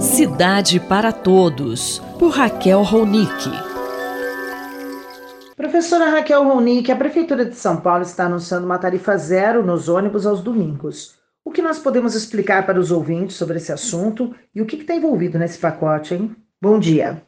Cidade para Todos, por Raquel Ronick. Professora Raquel Ronick, a Prefeitura de São Paulo está anunciando uma tarifa zero nos ônibus aos domingos. O que nós podemos explicar para os ouvintes sobre esse assunto e o que está envolvido nesse pacote, hein? Bom dia.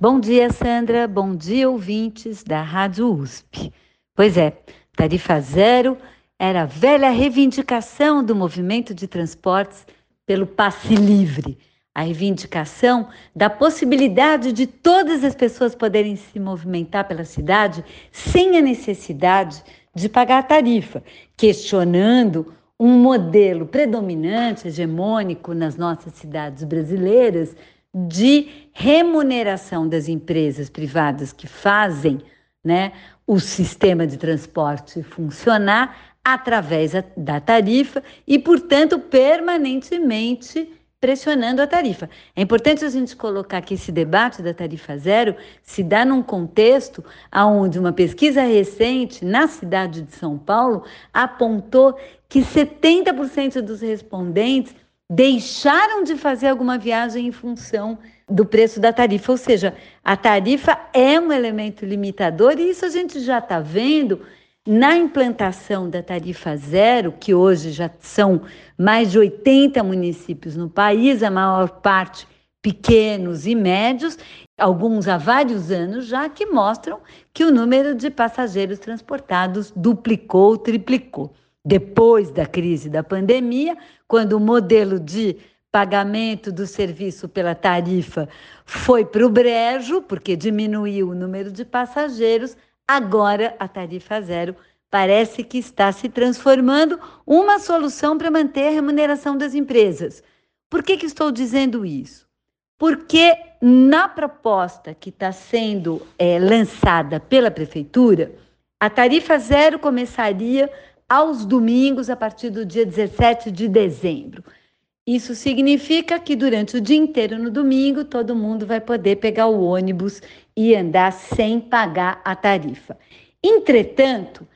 Bom dia, Sandra. Bom dia, ouvintes da Rádio USP. Pois é, tarifa zero era a velha reivindicação do movimento de transportes pelo passe livre a reivindicação da possibilidade de todas as pessoas poderem se movimentar pela cidade sem a necessidade de pagar a tarifa, questionando um modelo predominante, hegemônico nas nossas cidades brasileiras de remuneração das empresas privadas que fazem né, o sistema de transporte funcionar através da tarifa e, portanto, permanentemente pressionando a tarifa. É importante a gente colocar que esse debate da tarifa zero se dá num contexto onde uma pesquisa recente na cidade de São Paulo apontou que 70% dos respondentes deixaram de fazer alguma viagem em função do preço da tarifa, ou seja, a tarifa é um elemento limitador e isso a gente já está vendo na implantação da tarifa zero, que hoje já são mais de 80 municípios no país, a maior parte pequenos e médios, alguns há vários anos já, que mostram que o número de passageiros transportados duplicou, triplicou. Depois da crise da pandemia, quando o modelo de pagamento do serviço pela tarifa foi para o brejo, porque diminuiu o número de passageiros, Agora, a tarifa zero parece que está se transformando uma solução para manter a remuneração das empresas. Por que, que estou dizendo isso? Porque na proposta que está sendo é, lançada pela Prefeitura, a tarifa zero começaria aos domingos a partir do dia 17 de dezembro. Isso significa que durante o dia inteiro no domingo todo mundo vai poder pegar o ônibus e andar sem pagar a tarifa. Entretanto,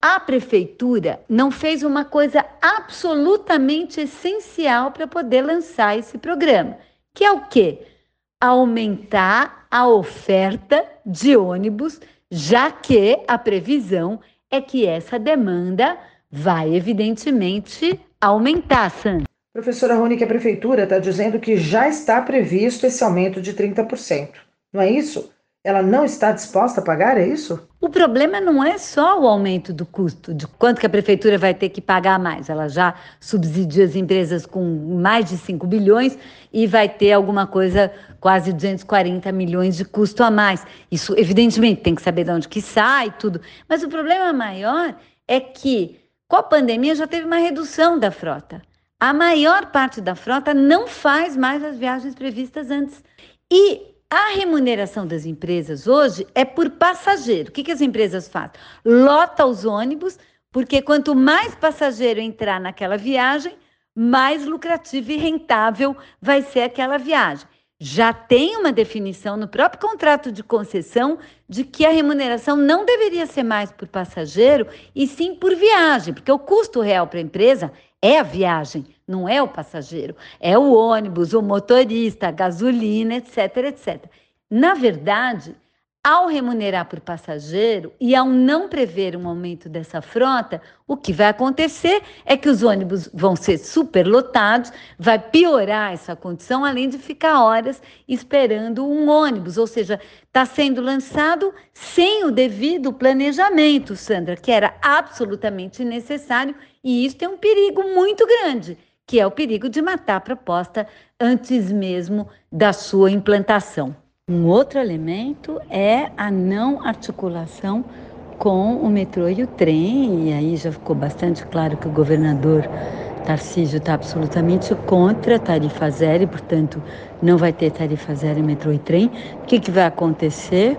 a prefeitura não fez uma coisa absolutamente essencial para poder lançar esse programa, que é o quê? Aumentar a oferta de ônibus, já que a previsão é que essa demanda vai evidentemente aumentar, Sandra. Professora Rony, que a prefeitura está dizendo que já está previsto esse aumento de 30%. Não é isso? Ela não está disposta a pagar, é isso? O problema não é só o aumento do custo, de quanto que a prefeitura vai ter que pagar mais. Ela já subsidia as empresas com mais de 5 bilhões e vai ter alguma coisa, quase 240 milhões de custo a mais. Isso, evidentemente, tem que saber de onde que sai tudo. Mas o problema maior é que, com a pandemia, já teve uma redução da frota a maior parte da frota não faz mais as viagens previstas antes. E a remuneração das empresas hoje é por passageiro. O que, que as empresas fazem? Lota os ônibus, porque quanto mais passageiro entrar naquela viagem, mais lucrativa e rentável vai ser aquela viagem. Já tem uma definição no próprio contrato de concessão de que a remuneração não deveria ser mais por passageiro e sim por viagem, porque o custo real para a empresa é a viagem, não é o passageiro. É o ônibus, o motorista, a gasolina, etc, etc. Na verdade, ao remunerar por passageiro e ao não prever um aumento dessa frota, o que vai acontecer é que os ônibus vão ser superlotados, vai piorar essa condição, além de ficar horas esperando um ônibus, ou seja, está sendo lançado sem o devido planejamento, Sandra, que era absolutamente necessário, e isso tem um perigo muito grande, que é o perigo de matar a proposta antes mesmo da sua implantação. Um outro elemento é a não articulação com o metrô e o trem, e aí já ficou bastante claro que o governador Tarcísio está absolutamente contra tarifa zero e, portanto, não vai ter tarifa zero em metrô e trem. O que, que vai acontecer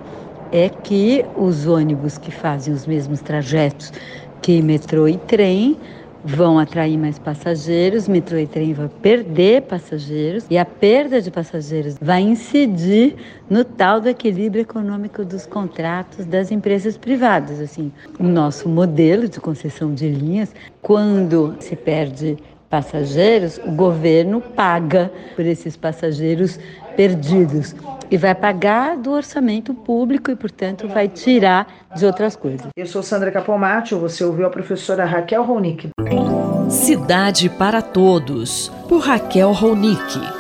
é que os ônibus que fazem os mesmos trajetos que metrô e trem vão atrair mais passageiros, metrô e trem vão perder passageiros e a perda de passageiros vai incidir no tal do equilíbrio econômico dos contratos das empresas privadas. Assim, o nosso modelo de concessão de linhas, quando se perde passageiros, o governo paga por esses passageiros perdidos e vai pagar do orçamento público e, portanto, vai tirar de outras coisas. Eu sou Sandra Capomatti, você ouviu a professora Raquel Ronick. Cidade para Todos, por Raquel Ronick.